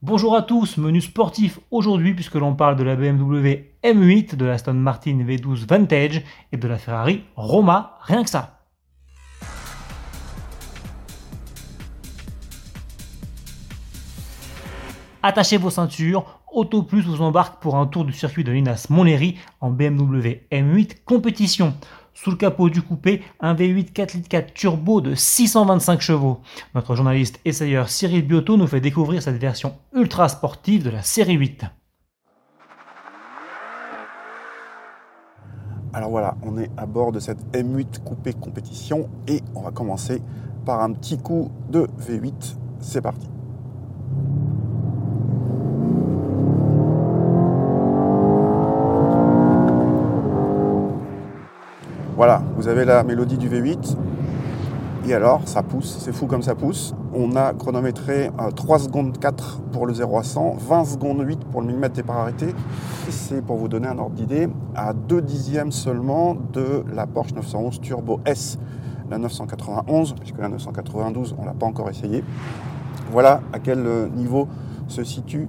Bonjour à tous, menu sportif aujourd'hui puisque l'on parle de la BMW M8, de la Aston Martin V12 Vantage et de la Ferrari Roma, rien que ça. Attachez vos ceintures, Auto Plus vous embarque pour un tour du circuit de Linas Montlhéry en BMW M8 compétition. Sous le capot du coupé, un V8 4 litres 4 turbo de 625 chevaux. Notre journaliste essayeur Cyril Biotto nous fait découvrir cette version ultra sportive de la série 8. Alors voilà, on est à bord de cette M8 coupé compétition et on va commencer par un petit coup de V8. C'est parti. Voilà, vous avez la mélodie du V8. Et alors, ça pousse, c'est fou comme ça pousse. On a chronométré 3 euh, secondes 4 pour le 0 à 100, 20 secondes 8 pour le millimètre départ arrêté. C'est pour vous donner un ordre d'idée, à 2 dixièmes seulement de la Porsche 911 Turbo S, la 991, puisque la 992, on ne l'a pas encore essayé. Voilà à quel euh, niveau se situe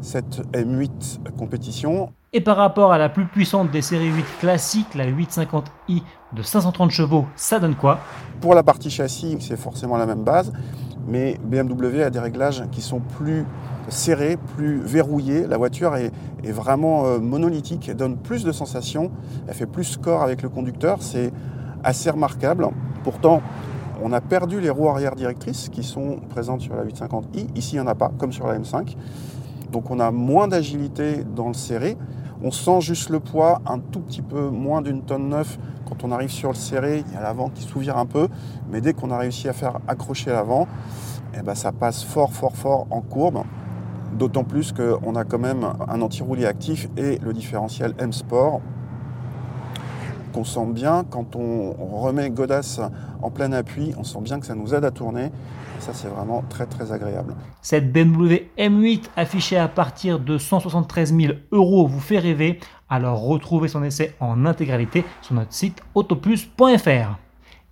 cette M8 compétition. Et par rapport à la plus puissante des séries 8 classiques, la 850i de 530 chevaux, ça donne quoi? Pour la partie châssis, c'est forcément la même base, mais BMW a des réglages qui sont plus serrés, plus verrouillés. La voiture est, vraiment euh, monolithique, elle donne plus de sensations, elle fait plus score avec le conducteur, c'est assez remarquable. Pourtant, on a perdu les roues arrière directrices qui sont présentes sur la 850i. Ici, il n'y en a pas, comme sur la M5. Donc on a moins d'agilité dans le serré. On sent juste le poids, un tout petit peu moins d'une tonne neuf. Quand on arrive sur le serré, il y a l'avant qui s'ouvre un peu, mais dès qu'on a réussi à faire accrocher l'avant, eh ben, ça passe fort, fort, fort en courbe. D'autant plus qu'on a quand même un anti-roulis actif et le différentiel M-Sport qu'on sent bien quand on remet Godas en plein appui, on sent bien que ça nous aide à tourner. Ça, c'est vraiment très très agréable. Cette BMW M8 affichée à partir de 173 000 euros vous fait rêver. Alors retrouvez son essai en intégralité sur notre site autoplus.fr.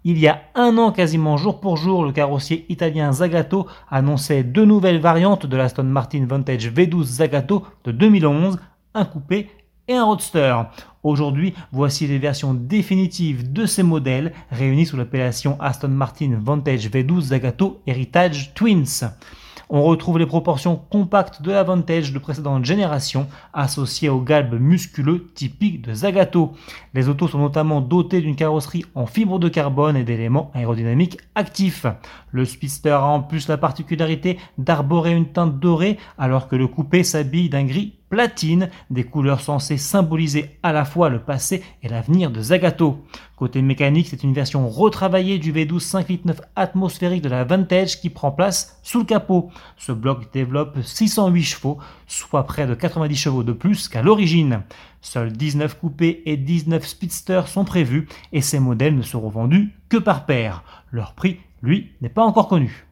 Il y a un an quasiment jour pour jour, le carrossier italien Zagato annonçait deux nouvelles variantes de l'Aston Martin Vantage V12 Zagato de 2011, un coupé et un roadster. Aujourd'hui, voici les versions définitives de ces modèles réunis sous l'appellation Aston Martin Vantage V12 Zagato Heritage Twins. On retrouve les proportions compactes de la Vantage de précédente génération associées au galbe musculeux typique de Zagato. Les autos sont notamment dotées d'une carrosserie en fibre de carbone et d'éléments aérodynamiques actifs. Le Speedster a en plus la particularité d'arborer une teinte dorée alors que le coupé s'habille d'un gris platine, des couleurs censées symboliser à la fois le passé et l'avenir de Zagato. Côté mécanique, c'est une version retravaillée du V12 5.9 atmosphérique de la Vantage qui prend place sous le capot. Ce bloc développe 608 chevaux, soit près de 90 chevaux de plus qu'à l'origine. Seuls 19 coupés et 19 speedsters sont prévus et ces modèles ne seront vendus que par paire. Leur prix, lui, n'est pas encore connu.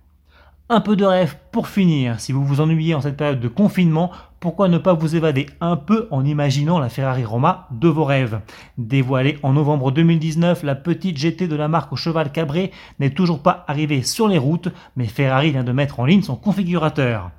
Un peu de rêve pour finir. Si vous vous ennuyez en cette période de confinement, pourquoi ne pas vous évader un peu en imaginant la Ferrari Roma de vos rêves? Dévoilée en novembre 2019, la petite GT de la marque au cheval cabré n'est toujours pas arrivée sur les routes, mais Ferrari vient de mettre en ligne son configurateur.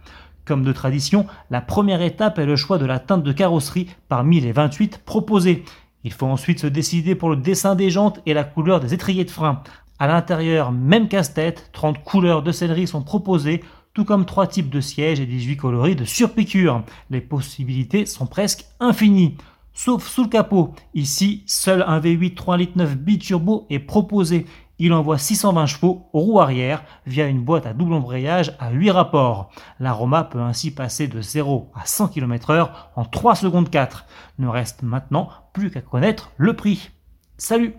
Comme de tradition, la première étape est le choix de la teinte de carrosserie parmi les 28 proposées. Il faut ensuite se décider pour le dessin des jantes et la couleur des étriers de frein. À l'intérieur, même casse-tête, 30 couleurs de céleri sont proposées, tout comme 3 types de sièges et 18 coloris de surpiqûre. Les possibilités sont presque infinies. Sauf sous le capot. Ici, seul un V8 3 litres 9 biturbo est proposé. Il envoie 620 chevaux aux roues arrière via une boîte à double embrayage à 8 rapports. L'aroma peut ainsi passer de 0 à 100 km/h en 3 secondes 4. Ne reste maintenant plus qu'à connaître le prix. Salut